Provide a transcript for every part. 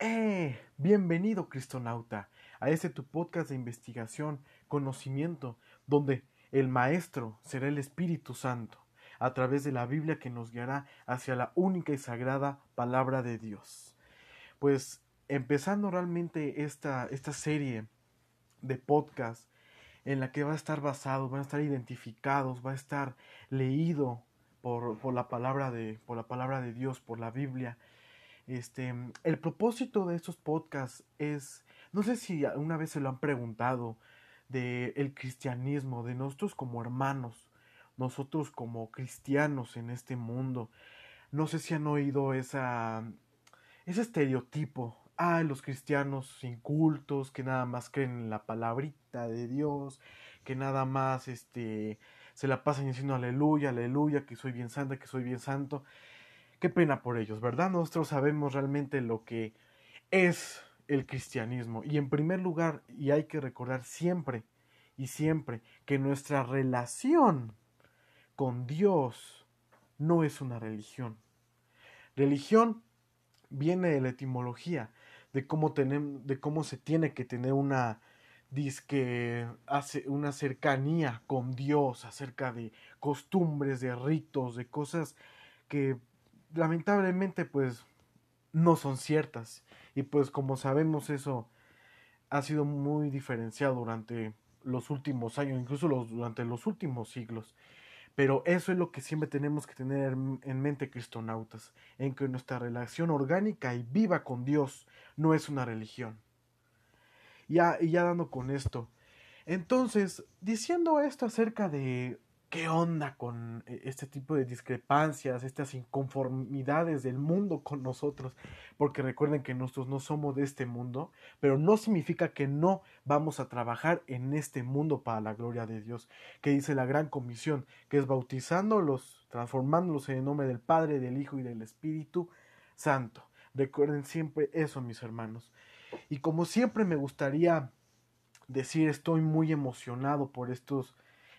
¡Eh! Bienvenido, Cristonauta, a este tu podcast de investigación, conocimiento, donde el Maestro será el Espíritu Santo, a través de la Biblia que nos guiará hacia la única y sagrada palabra de Dios. Pues empezando realmente esta, esta serie de podcast en la que va a estar basado, van a estar identificados, va a estar leído por, por, la palabra de, por la palabra de Dios, por la Biblia. Este, el propósito de estos podcasts es, no sé si una vez se lo han preguntado, de el cristianismo, de nosotros como hermanos, nosotros como cristianos en este mundo. No sé si han oído esa, ese estereotipo. Ah, los cristianos incultos que nada más creen en la palabrita de Dios, que nada más este, se la pasan diciendo aleluya, aleluya, que soy bien santa, que soy bien santo. Qué pena por ellos, ¿verdad? Nosotros sabemos realmente lo que es el cristianismo. Y en primer lugar, y hay que recordar siempre y siempre que nuestra relación con Dios no es una religión. Religión viene de la etimología, de cómo, tenemos, de cómo se tiene que tener una hace una cercanía con Dios acerca de costumbres, de ritos, de cosas que lamentablemente pues no son ciertas y pues como sabemos eso ha sido muy diferenciado durante los últimos años, incluso los, durante los últimos siglos. Pero eso es lo que siempre tenemos que tener en mente, cristonautas, en que nuestra relación orgánica y viva con Dios no es una religión. Ya, y ya dando con esto. Entonces, diciendo esto acerca de qué onda con eh, este tipo de discrepancias, estas inconformidades del mundo con nosotros, porque recuerden que nosotros no somos de este mundo, pero no significa que no vamos a trabajar en este mundo para la gloria de Dios, que dice la gran comisión, que es bautizándolos, transformándolos en el nombre del Padre, del Hijo y del Espíritu Santo. Recuerden siempre eso, mis hermanos. Y como siempre me gustaría decir, estoy muy emocionado por estos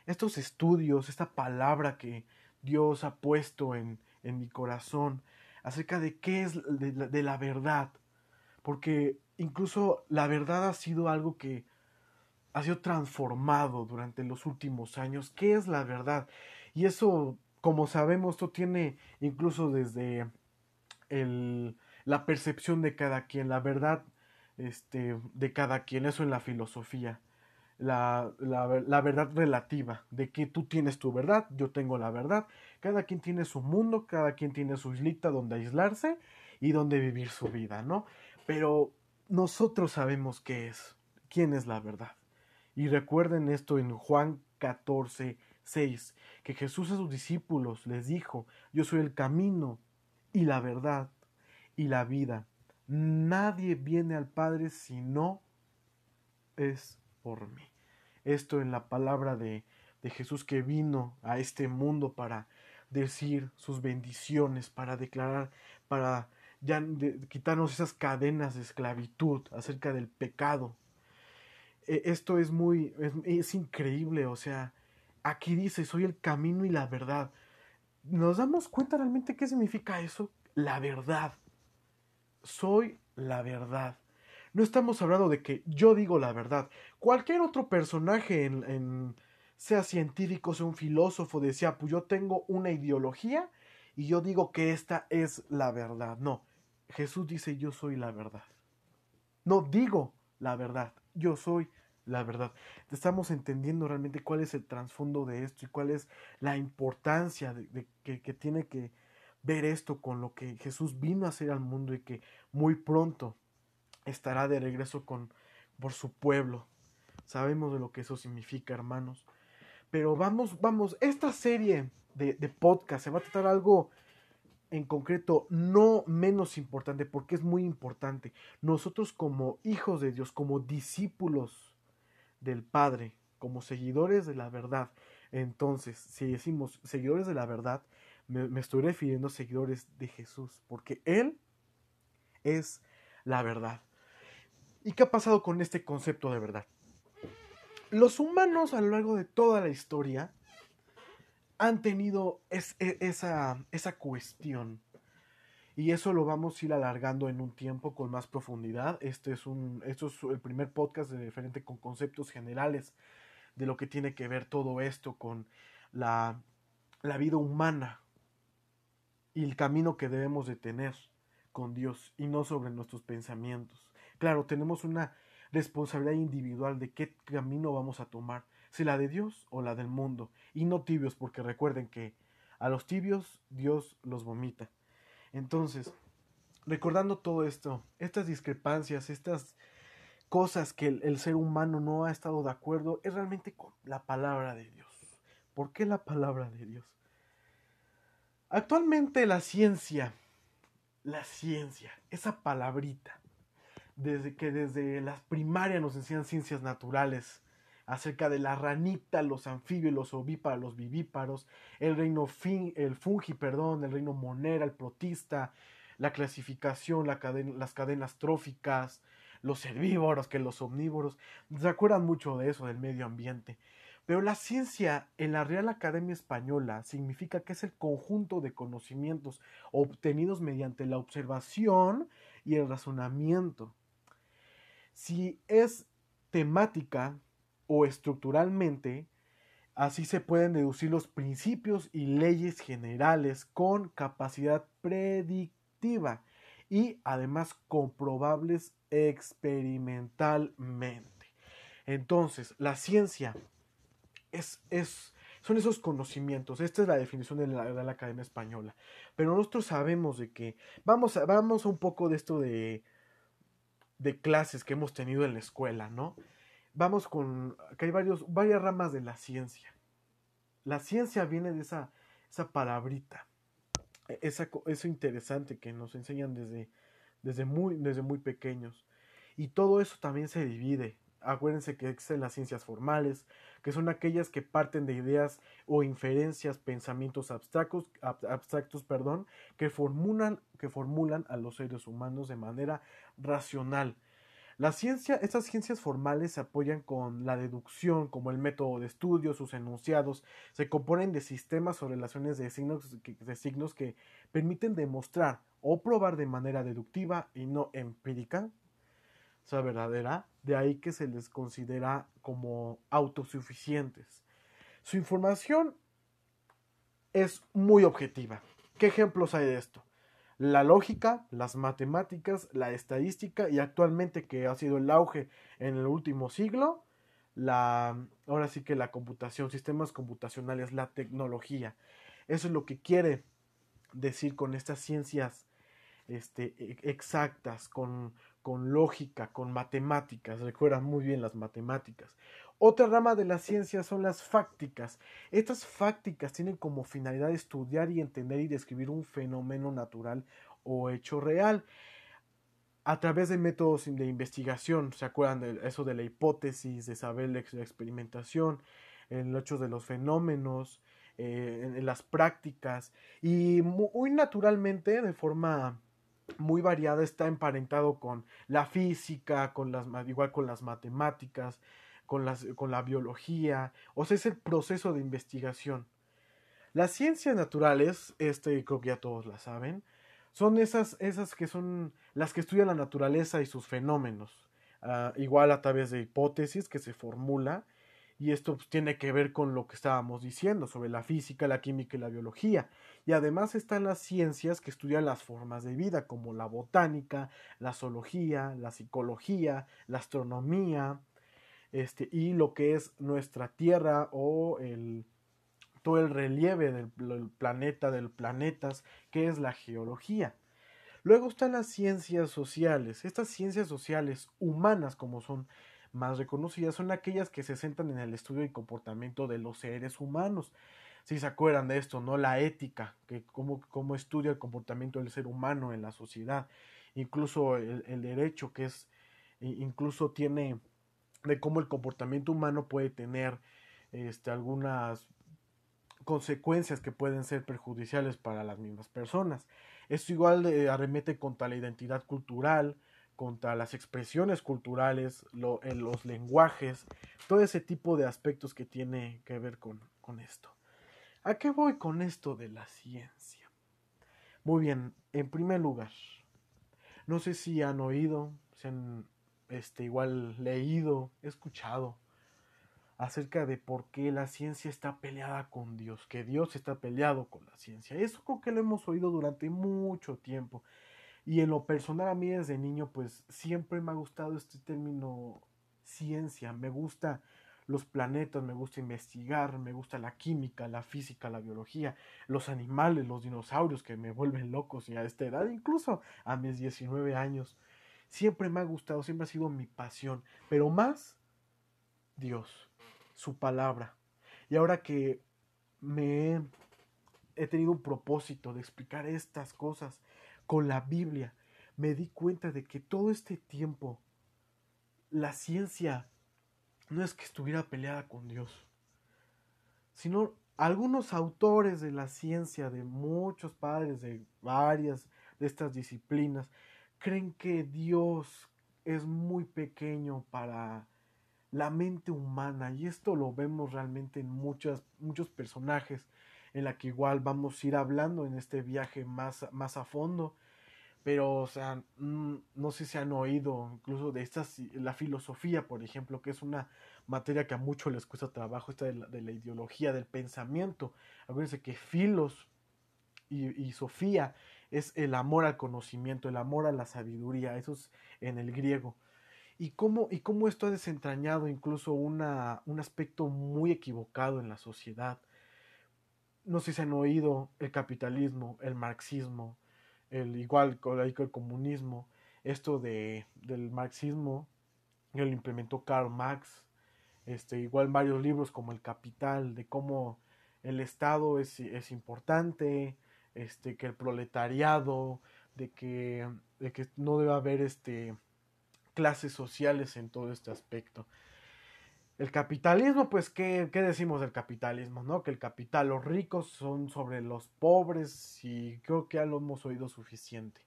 estos estudios, esta palabra que Dios ha puesto en, en mi corazón acerca de qué es de la, verdad. Porque incluso la verdad ha sido algo que ha sido transformado durante los últimos años. ¿Qué es la verdad? Y eso, como sabemos, esto tiene incluso desde el, la percepción de cada quien, la verdad este, de cada quien, eso en la filosofía la, la, verdad relativa, de que tú tienes tu verdad, yo tengo la verdad, cada quien tiene su mundo, cada quien tiene su islita donde aislarse y donde vivir su vida, ¿no? Pero nosotros sabemos qué es, quién es la verdad. Y recuerden esto en Juan 14, 6, que Jesús a sus discípulos les dijo, yo soy el camino y la verdad y la vida. Nadie viene al Padre si no es por mí. Esto en la palabra de, de Jesús que vino a este mundo para decir sus bendiciones, para declarar, para ya quitarnos esas cadenas de esclavitud acerca del pecado. E, esto es muy, es, es, increíble, o sea, aquí dice, soy el camino y la verdad. ¿Nos damos cuenta realmente qué significa eso? La verdad. Soy la verdad. No estamos hablando de que yo digo la verdad. Cualquier otro personaje, en, sea científico, sea un filósofo, decía, pues yo tengo una ideología y yo digo que esta es la verdad. No, Jesús dice, yo soy la verdad. No digo la verdad, yo soy la verdad. Estamos entendiendo realmente cuál es el trasfondo de esto y cuál es la importancia de, que tiene que ver esto con lo que Jesús vino a hacer al mundo y que muy pronto estará de regreso con por su pueblo. Sabemos de lo que eso significa, hermanos. Pero vamos, vamos, esta serie de, podcast se va a tratar algo en concreto no menos importante, porque es muy importante. Nosotros como hijos de Dios, como discípulos del Padre, como seguidores de la verdad, entonces, si decimos seguidores de la verdad, me, me estoy refiriendo a seguidores de Jesús, porque Él es la verdad. ¿Y qué ha pasado con este concepto de verdad? Los humanos a lo largo de toda la historia han tenido es, esa, esa cuestión. Y eso lo vamos a ir alargando en un tiempo con más profundidad. Este es un, es el primer podcast de diferente con conceptos generales de lo que tiene que ver todo esto con la, la vida humana y el camino que debemos de tener con Dios y no sobre nuestros pensamientos. Claro, tenemos una responsabilidad individual de qué camino vamos a tomar, si la de Dios o la del mundo, y no tibios, porque recuerden que a los tibios Dios los vomita. Entonces, recordando todo esto, estas discrepancias, estas cosas que el, ser humano no ha estado de acuerdo, es realmente con la palabra de Dios. ¿Por qué la palabra de Dios? Actualmente la ciencia, la ciencia, esa palabrita, desde que desde las primarias nos enseñan ciencias naturales, acerca de la ranita, los anfibios, los ovíparos, los vivíparos, el reino fin, el fungi, perdón, el reino monera, el protista, la clasificación, la las cadenas tróficas, los herbívoros, que los omnívoros, se acuerdan mucho de eso, del medio ambiente. Pero la ciencia en la Real Academia Española significa que es el conjunto de conocimientos obtenidos mediante la observación y el razonamiento. Si es temática o estructuralmente, así se pueden deducir los principios y leyes generales con capacidad predictiva y además comprobables experimentalmente. Entonces, la ciencia es, es, son esos conocimientos. Esta es la definición de la, de la Academia Española. Pero nosotros sabemos de que, vamos vamos a un poco de esto de, de clases que hemos tenido en la escuela, ¿no? Vamos con, que hay varios, varias ramas de la ciencia. La ciencia viene de esa, esa palabrita esa, eso interesante que nos enseñan desde, desde, muy, desde muy pequeños. Y todo eso también se divide. Acuérdense que existen las ciencias formales, que son aquellas que parten de ideas o inferencias, pensamientos abstractos, abstractos perdón, que, formulan, que formulan a los seres humanos de manera racional, ciencia, estas ciencias formales se apoyan con la deducción como el método de estudio, sus enunciados, se componen de sistemas o relaciones de signos, de signos que permiten demostrar o probar de manera deductiva y no empírica, o sea, verdadera, de ahí que se les considera como autosuficientes. Su información es muy objetiva. ¿Qué ejemplos hay de esto? la lógica, las matemáticas, la estadística y actualmente que ha sido el auge en el último siglo, la ahora sí que la computación, sistemas computacionales, la tecnología. Eso es lo que quiere decir con estas ciencias este, e, exactas, con, con lógica, con matemáticas. Recuerdan muy bien las matemáticas. Otra rama de la ciencia son las fácticas. Estas fácticas tienen como finalidad estudiar y entender y describir un fenómeno natural o hecho real a través de métodos de investigación. ¿Se acuerdan de eso de la hipótesis, de saber la experimentación, el hecho de los fenómenos, eh, en las prácticas? Y muy naturalmente, de forma muy variada, está emparentado con la física, con las, igual con las matemáticas, con, las, con la biología, o sea, es el proceso de investigación. Las ciencias naturales, este creo que ya todos la saben, son esas, esas que son las que estudian la naturaleza y sus fenómenos, ah, igual a través de hipótesis que se formula, y esto pues, tiene que ver con lo que estábamos diciendo sobre la física, la química y la biología. Y además están las ciencias que estudian las formas de vida, como la botánica, la zoología, la psicología, la astronomía, este, y lo que es nuestra Tierra o el, todo el relieve del, planeta, del planetas, que es la geología. Luego están las ciencias sociales. Estas ciencias sociales humanas, como son más reconocidas, son aquellas que se centran en el estudio y comportamiento de los seres humanos. Si se acuerdan de esto, ¿no? La ética, que cómo, estudia el comportamiento del ser humano en la sociedad. Incluso el, derecho, que es, incluso tiene de cómo el comportamiento humano puede tener este, algunas consecuencias que pueden ser perjudiciales para las mismas personas. Esto igual arremete contra la identidad cultural, contra las expresiones culturales, en los lenguajes, todo ese tipo de aspectos que tiene que ver con, con esto. ¿A qué voy con esto de la ciencia? Muy bien, en primer lugar, no sé si han oído, si han este, igual leído, escuchado acerca de por qué la ciencia está peleada con Dios, que Dios está peleado con la ciencia. Eso creo que lo hemos oído durante mucho tiempo. Y en lo personal a mí desde niño pues siempre me ha gustado este término ciencia, me gusta los planetas, me gusta investigar, me gusta la química, la física, la biología, los animales, los dinosaurios que me vuelven locos y a esta edad, incluso a mis 19 años. Siempre me ha gustado, siempre ha sido mi pasión, pero más Dios, su palabra. Y ahora que me he, tenido un propósito de explicar estas cosas con la Biblia, me di cuenta de que todo este tiempo la ciencia no es que estuviera peleada con Dios, sino algunos autores de la ciencia, de muchos padres de varias de estas disciplinas, creen que Dios es muy pequeño para la mente humana y esto lo vemos realmente en muchas, muchos personajes en la que igual vamos a ir hablando en este viaje más, más a fondo. Pero o sea no sé si han oído incluso de estas la filosofía por ejemplo que es una materia que a muchos les cuesta trabajo esta de la, ideología del pensamiento. Acuérdense que filos y, y, sofía es el amor al conocimiento el amor a la sabiduría eso es en el griego. Y cómo, y cómo esto ha desentrañado incluso una, un aspecto muy equivocado en la sociedad no sé si han oído el capitalismo el marxismo el igual el comunismo, esto de, del marxismo, que lo implementó Karl Marx, este, igual varios libros como El Capital, de cómo el Estado es, es importante, este, que el proletariado, de que, de que no debe haber este, clases sociales en todo este aspecto. El capitalismo, pues, ¿qué, ¿qué, decimos del capitalismo? ¿No? Que el capital, los ricos son sobre los pobres y creo que ya lo hemos oído suficiente.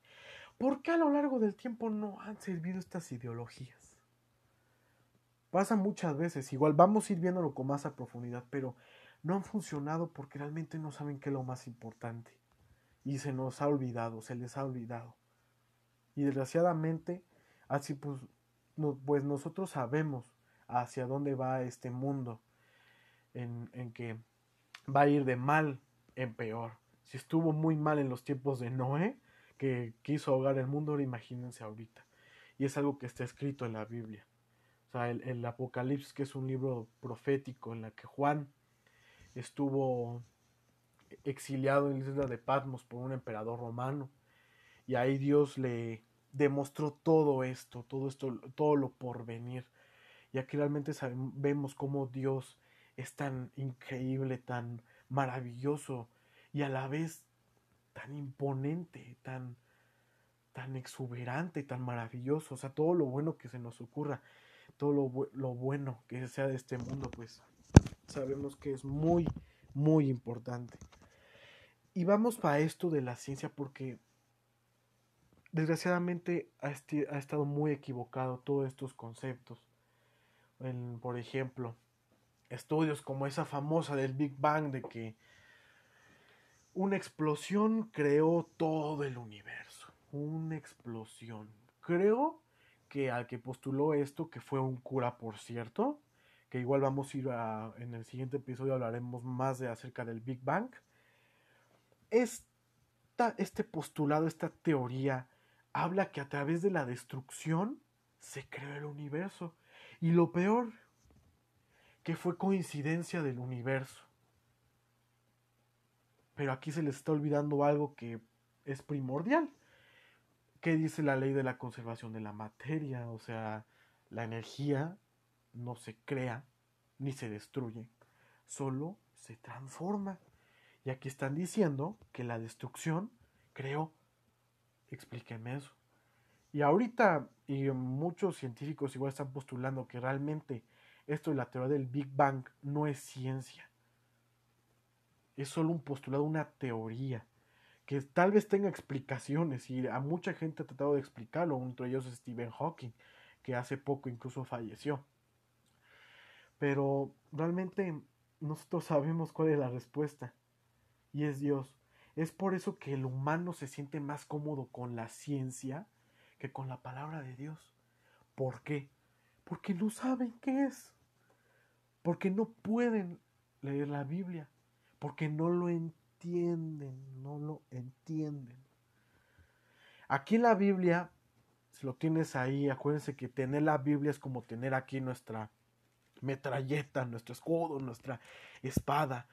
¿Por qué a lo largo del tiempo no han servido estas ideologías? Pasa muchas veces, igual vamos a ir viéndolo con más a profundidad, pero no han funcionado porque realmente no saben qué es lo más importante. Y se nos ha olvidado, se les ha olvidado. Y desgraciadamente, así pues, pues nosotros sabemos hacia dónde va este mundo, en, en que va a ir de mal en peor. Si estuvo muy mal en los tiempos de Noé, que quiso ahogar el mundo, ahora imagínense ahorita. Y es algo que está escrito en la Biblia. O sea, el, el, Apocalipsis, que es un libro profético en la que Juan estuvo exiliado en la isla de Patmos por un emperador romano. Y ahí Dios le demostró todo esto, todo esto, todo lo por venir. Y aquí realmente vemos cómo Dios es tan increíble, tan maravilloso y a la vez tan imponente, tan, tan exuberante, tan maravilloso. O sea, todo lo bueno que se nos ocurra, todo lo, lo bueno que sea de este mundo, pues sabemos que es muy, muy importante. Y vamos para esto de la ciencia porque desgraciadamente ha, ha estado muy equivocado todos estos conceptos por ejemplo, estudios como esa famosa del Big Bang de que una explosión creó todo el universo. Una explosión. Creo que al que postuló esto, que fue un cura, por cierto, que igual vamos a ir a, en el siguiente episodio hablaremos más de acerca del Big Bang. Esta, este postulado, esta teoría, habla que a través de la destrucción se creó el universo. Y lo peor, que fue coincidencia del universo. Pero aquí se les está olvidando algo que es primordial. ¿Qué dice la ley de la conservación de la materia? O sea, la energía no se crea ni se destruye, solo se transforma. Y aquí están diciendo que la destrucción creó. Explíqueme eso. Y ahorita, y muchos científicos igual están postulando que realmente esto de la teoría del Big Bang no es ciencia. Es solo un postulado, una teoría, que tal vez tenga explicaciones, y a mucha gente ha tratado de explicarlo, entre ellos Stephen Hawking, que hace poco incluso falleció. Pero realmente nosotros sabemos cuál es la respuesta, y es Dios. Es por eso que el humano se siente más cómodo con la ciencia que con la palabra de Dios. ¿Por qué? Porque no saben qué es. Porque no pueden leer la Biblia. Porque no lo entienden. No lo entienden. Aquí en la Biblia, si lo tienes ahí, acuérdense que tener la Biblia es como tener aquí nuestra metralleta, nuestro escudo, nuestra espada.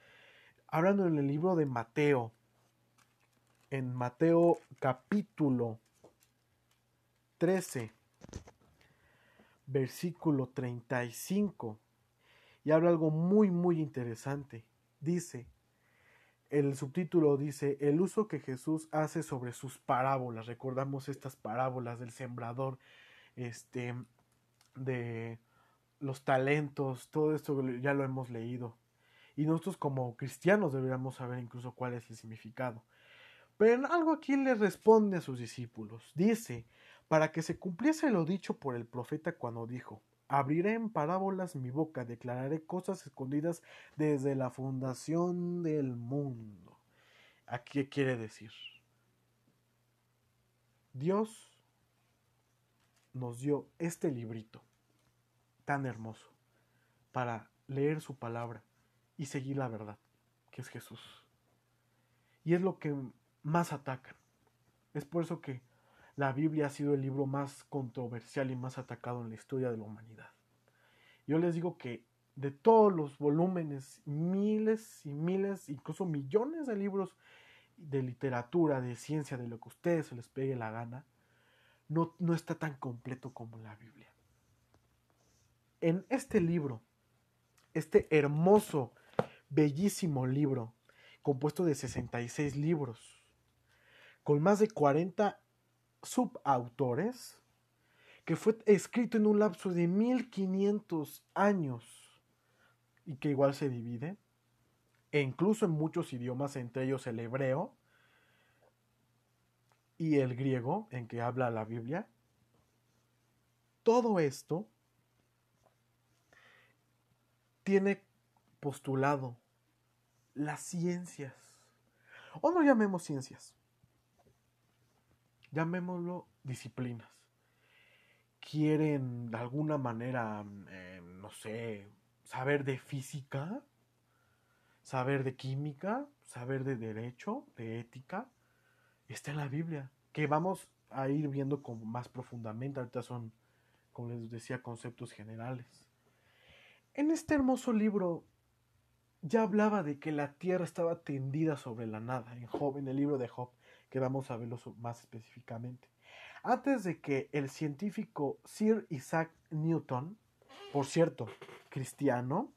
Hablando en el libro de Mateo, en Mateo capítulo 13, versículo 35, y habla algo muy, muy interesante. Dice, el subtítulo dice, el uso que Jesús hace sobre sus parábolas. Recordamos estas parábolas del sembrador, este, de los talentos, todo esto ya lo hemos leído. Y nosotros como cristianos deberíamos saber incluso cuál es el significado. Pero en algo aquí le responde a sus discípulos. Dice, para que se cumpliese lo dicho por el profeta cuando dijo, abriré en parábolas mi boca, declararé cosas escondidas desde la fundación del mundo. ¿A qué quiere decir? Dios nos dio este librito tan hermoso para leer su palabra y seguir la verdad, que es Jesús. Y es lo que más atacan. Es por eso que la Biblia ha sido el libro más controversial y más atacado en la historia de la humanidad. Yo les digo que de todos los volúmenes, miles y miles, incluso millones de libros de literatura, de ciencia, de lo que a ustedes se les pegue la gana, no, no está tan completo como la Biblia. En este libro, este hermoso, bellísimo libro, compuesto de 66 libros, con más de 40 subautores, que fue escrito en un lapso de 1500 años y que igual se divide, e incluso en muchos idiomas, entre ellos el hebreo y el griego, en que habla la Biblia. Todo esto tiene postulado las ciencias, o no llamemos ciencias, llamémoslo disciplinas. Quieren de alguna manera, eh, no sé, saber de física, saber de química, saber de derecho, de ética, está en la Biblia, que vamos a ir viendo como más profundamente. Ahorita son, como les decía, conceptos generales. En este hermoso libro ya hablaba de que la tierra estaba tendida sobre la nada, en Job, en el libro de Job que vamos a verlo más específicamente. Antes de que el científico Sir Isaac Newton, por cierto, cristiano,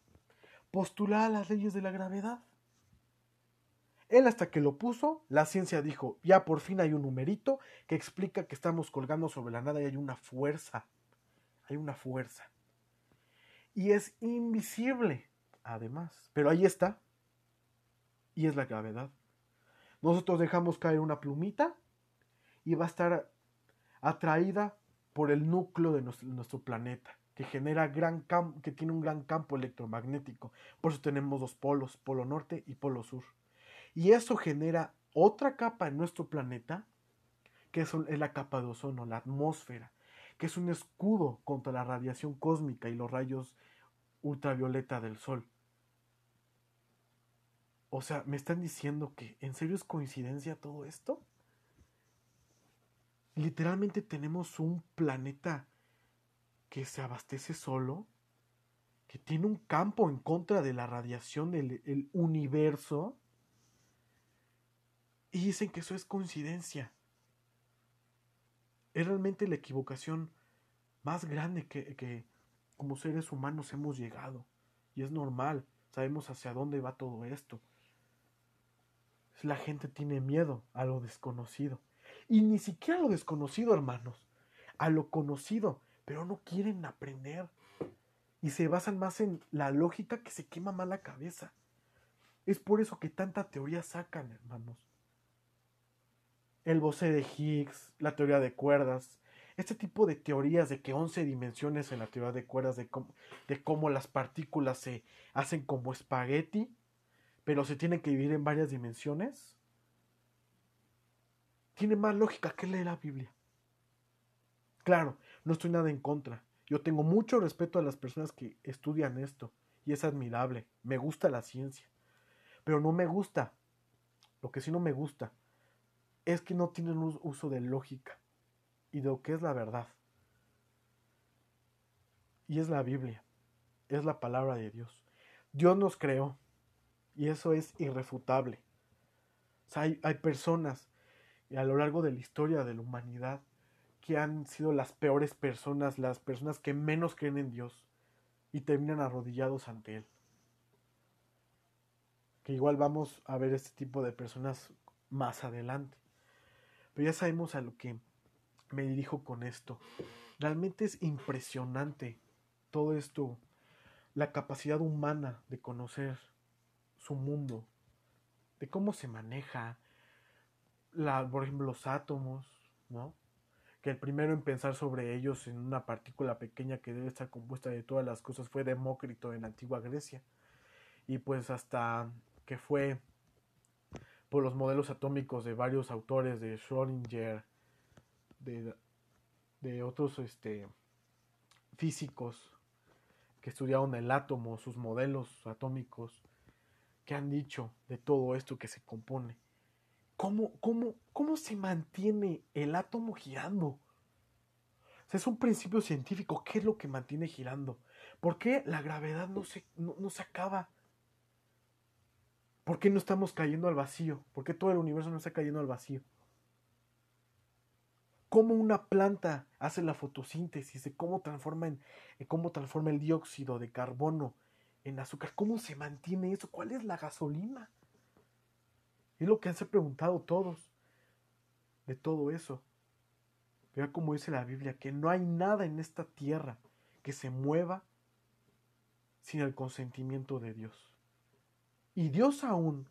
postulara las leyes de la gravedad. Él hasta que lo puso, la ciencia dijo, ya por fin hay un numerito que explica que estamos colgando sobre la nada y hay una fuerza. Hay una fuerza. Y es invisible, además. Pero ahí está. Y es la gravedad. Nosotros dejamos caer una plumita y va a estar atraída por el núcleo de nuestro, planeta, que genera gran que tiene un gran campo electromagnético. Por eso tenemos dos polos, polo norte y polo sur. Y eso genera otra capa en nuestro planeta, que es la capa de ozono, la atmósfera, que es un escudo contra la radiación cósmica y los rayos ultravioleta del sol. O sea, ¿me están diciendo que en serio es coincidencia todo esto? Literalmente tenemos un planeta que se abastece solo, que tiene un campo en contra de la radiación del universo, y dicen que eso es coincidencia. Es realmente la equivocación más grande que, que como seres humanos hemos llegado. Y es normal, sabemos hacia dónde va todo esto. La gente tiene miedo a lo desconocido. Y ni siquiera a lo desconocido, hermanos. A lo conocido. Pero no quieren aprender. Y se basan más en la lógica que se quema más la cabeza. Es por eso que tanta teoría sacan, hermanos. El bosé de Higgs, la teoría de cuerdas, este tipo de teorías de que 11 dimensiones en la teoría de cuerdas, de cómo, de cómo las partículas se hacen como espagueti, pero se tiene que dividir en varias dimensiones. tiene más lógica que leer la Biblia. Claro, no estoy nada en contra. Yo tengo mucho respeto a las personas que estudian esto y es admirable. Me gusta la ciencia. Pero no me gusta. Lo que sí no me gusta es que no tienen uso de lógica y de lo que es la verdad. Y es la Biblia. Es la palabra de Dios. Dios nos creó. Y eso es irrefutable. hay, hay personas a lo largo de la historia de la humanidad que han sido las peores personas, las personas que menos creen en Dios y terminan arrodillados ante Él. Que igual vamos a ver este tipo de personas más adelante. Pero ya sabemos a lo que me dirijo con esto. Realmente es impresionante todo esto, la capacidad humana de conocer su mundo, de cómo se maneja, la, por ejemplo, los átomos, ¿no? que el primero en pensar sobre ellos en una partícula pequeña que debe estar compuesta de todas las cosas fue Demócrito en la antigua Grecia. Y pues hasta que fue por los modelos atómicos de varios autores, de Schrödinger, de, de otros este, físicos que estudiaron el átomo, sus modelos atómicos, que han dicho de todo esto que se compone. ¿Cómo, cómo, cómo se mantiene el átomo girando? es un principio científico. ¿Qué es lo que mantiene girando? ¿Por qué la gravedad no se, no, se acaba? ¿Por qué no estamos cayendo al vacío? ¿Por qué todo el universo no está cayendo al vacío? ¿Cómo una planta hace la fotosíntesis? ¿De cómo transforma, en, cómo transforma el dióxido de carbono en azúcar? ¿Cómo se mantiene eso? ¿Cuál es la gasolina? Es lo que han preguntado todos de todo eso. Vea como dice la Biblia, que no hay nada en esta tierra que se mueva sin el consentimiento de Dios. Y Dios aún,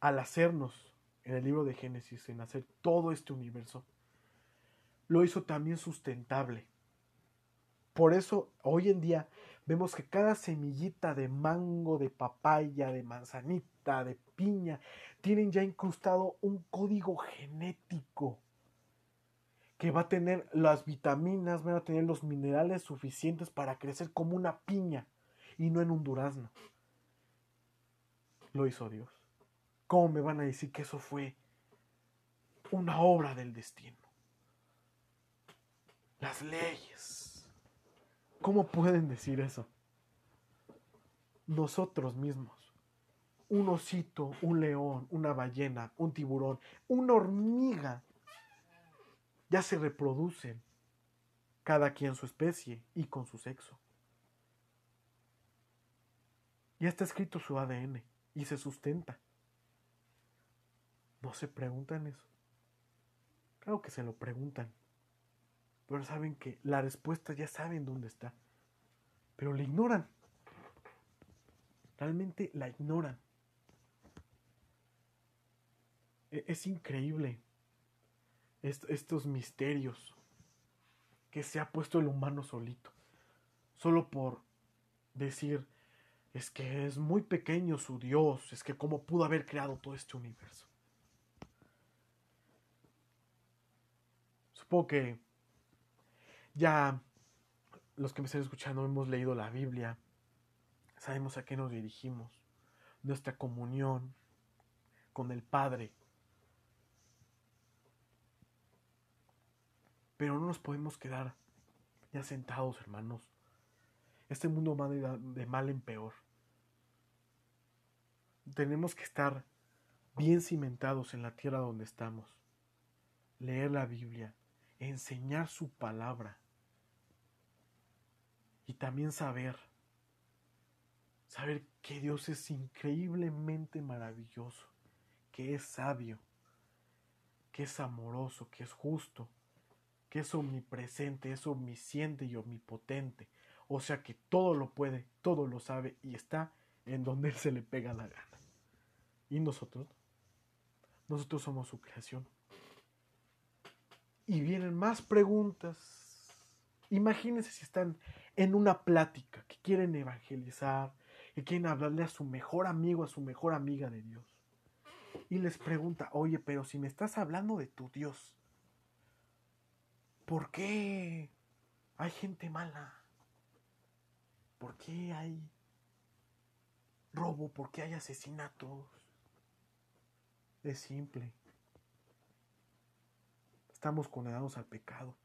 al hacernos en el libro de Génesis, en hacer todo este universo, lo hizo también sustentable. Por eso hoy en día vemos que cada semillita de mango, de papaya, de manzanita, de piña, tienen ya incrustado un código genético que va a tener las vitaminas, van a tener los minerales suficientes para crecer como una piña y no en un durazno. Lo hizo Dios. ¿Cómo me van a decir que eso fue una obra del destino? Las leyes ¿Cómo pueden decir eso? Nosotros mismos. Un osito, un león, una ballena, un tiburón, una hormiga, ya se reproducen, cada quien su especie y con su sexo. Ya está escrito su ADN y se sustenta. ¿No se preguntan eso? Claro que se lo preguntan pero saben que la respuesta ya saben dónde está, pero la ignoran. Realmente la ignoran. E-, es increíble estos misterios que se ha puesto el humano solito, solo por decir, es que es muy pequeño su Dios, es que cómo pudo haber creado todo este universo. Supongo que ya los que me están escuchando hemos leído la Biblia, sabemos a qué nos dirigimos, nuestra comunión con el Padre. Pero no nos podemos quedar ya sentados, hermanos. Este mundo va de mal en peor. Tenemos que estar bien cimentados en la tierra donde estamos. Leer la Biblia, enseñar su palabra y también saber, saber que Dios es increíblemente maravilloso, que es sabio, que es amoroso, que es justo, que es omnipresente, es omnisciente y omnipotente. O sea que todo lo puede, todo lo sabe y está en donde Él se le pega la gana. ¿Y nosotros? Nosotros somos su creación. Y vienen más preguntas. Imagínense si están en una plática, que quieren evangelizar, que quieren hablarle a su mejor amigo, a su mejor amiga de Dios. y les pregunta, oye, pero si me estás hablando de tu Dios, ¿por qué hay gente mala? ¿Por qué hay robo? ¿Por qué hay asesinatos? Es simple. Estamos condenados al pecado.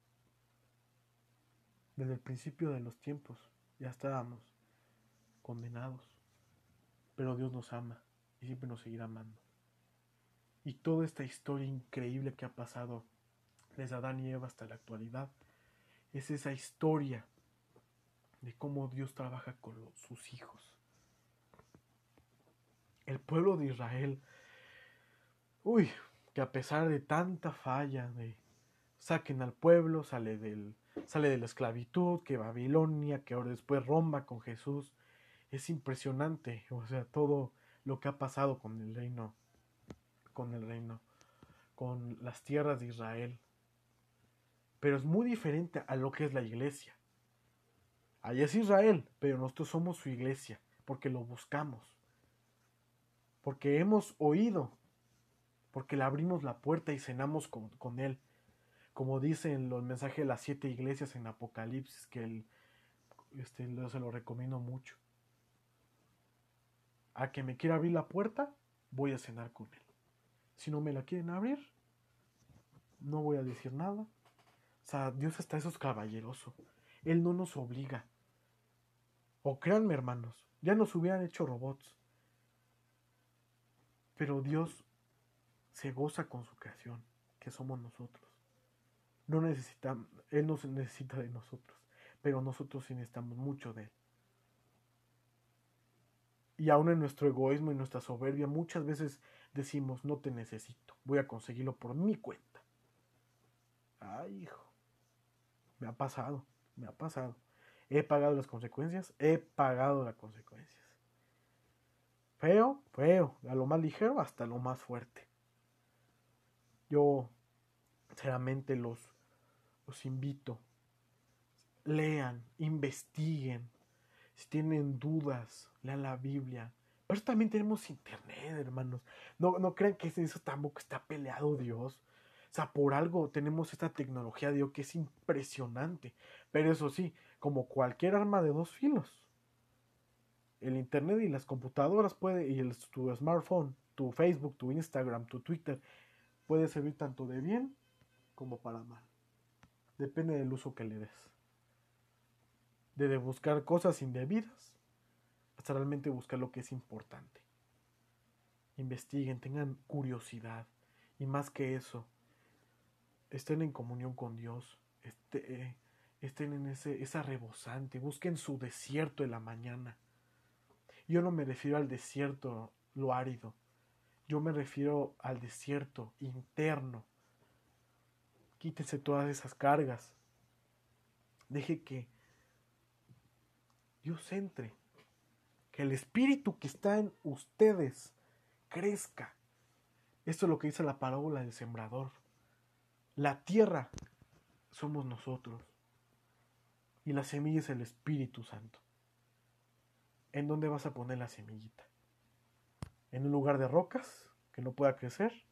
Desde el principio de los tiempos ya estábamos condenados. Pero Dios nos ama y siempre nos seguirá amando. Y toda esta historia increíble que ha pasado desde Adán y Eva hasta la actualidad es esa historia de cómo Dios trabaja con sus hijos. El pueblo de Israel, uy, que a pesar de tanta falla, de saquen al pueblo, sale del sale de la esclavitud, que Babilonia, que ahora después Roma con Jesús. Es impresionante, o sea, todo lo que ha pasado con el reino, con el reino, con las tierras de Israel. Pero es muy diferente a lo que es la iglesia. Allá es Israel, pero nosotros somos su iglesia, porque lo buscamos, porque hemos oído, porque le abrimos la puerta y cenamos con, con él como dicen los mensajes de las siete iglesias en Apocalipsis, que el, este, se lo recomiendo mucho. A que me quiera abrir la puerta, voy a cenar con él. Si no me la quieren abrir, no voy a decir nada. O sea, Dios está eso es caballeroso. Él no nos obliga. O créanme, hermanos, ya nos hubieran hecho robots. Pero Dios se goza con su creación, que somos nosotros. No necesitamos, Él no se necesita de nosotros, pero nosotros sí necesitamos mucho de Él. Y aún en nuestro egoísmo y nuestra soberbia muchas veces decimos, no te necesito, voy a conseguirlo por mi cuenta. Ay, hijo, me ha pasado, me ha pasado. He pagado las consecuencias, he pagado las consecuencias. Feo, feo, a lo más ligero hasta lo más fuerte. Yo, sinceramente, los, los invito. Lean, investiguen. Si tienen dudas, lean la Biblia. Pero también tenemos internet, hermanos. No, no crean que eso tampoco está peleado Dios. O sea, por algo tenemos esta tecnología Dios que es impresionante. Pero eso sí, como cualquier arma de dos filos. El internet y las computadoras puede, y el, tu smartphone, tu Facebook, tu Instagram, tu Twitter, puede servir tanto de bien como para mal. Depende del uso que le des. De buscar cosas indebidas hasta realmente buscar lo que es importante. Investiguen, tengan curiosidad y más que eso, estén en comunión con Dios, este, estén en ese, esa rebosante, busquen su desierto en la mañana. Yo no me refiero al desierto, lo árido, yo me refiero al desierto interno, Quítese todas esas cargas. Deje que Dios entre. Que el espíritu que está en ustedes crezca. Esto es lo que dice la parábola del sembrador. La tierra somos nosotros. Y la semilla es el Espíritu Santo. ¿En dónde vas a poner la semillita? ¿En un lugar de rocas que no pueda crecer?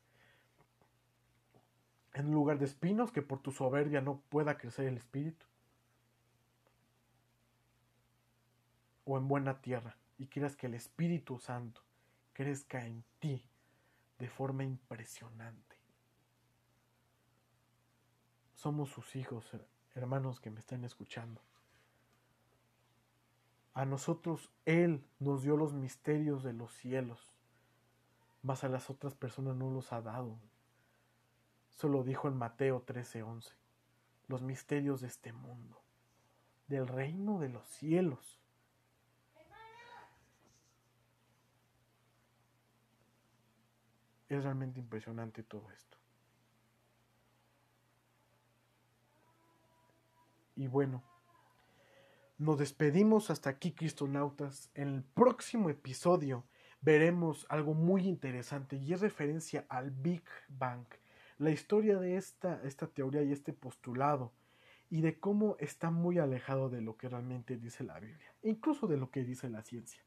En lugar de espinos que por tu soberbia no pueda crecer el espíritu. O en buena tierra y quieras que el Espíritu Santo crezca en ti de forma impresionante. Somos sus hijos, hermanos que me están escuchando. A nosotros Él nos dio los misterios de los cielos, mas a las otras personas no los ha dado. Eso lo dijo en Mateo 13:11. Los misterios de este mundo, del reino de los cielos. Es realmente impresionante todo esto. Y bueno, nos despedimos hasta aquí, cristonautas. En el próximo episodio veremos algo muy interesante y es referencia al Big Bang la historia de esta, esta teoría y este postulado y de cómo está muy alejado de lo que realmente dice la Biblia, incluso de lo que dice la ciencia.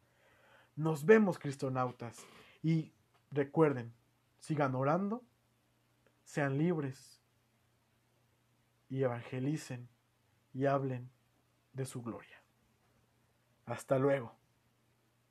Nos vemos, cristonautas, y recuerden, sigan orando, sean libres y evangelicen y hablen de su gloria. Hasta luego.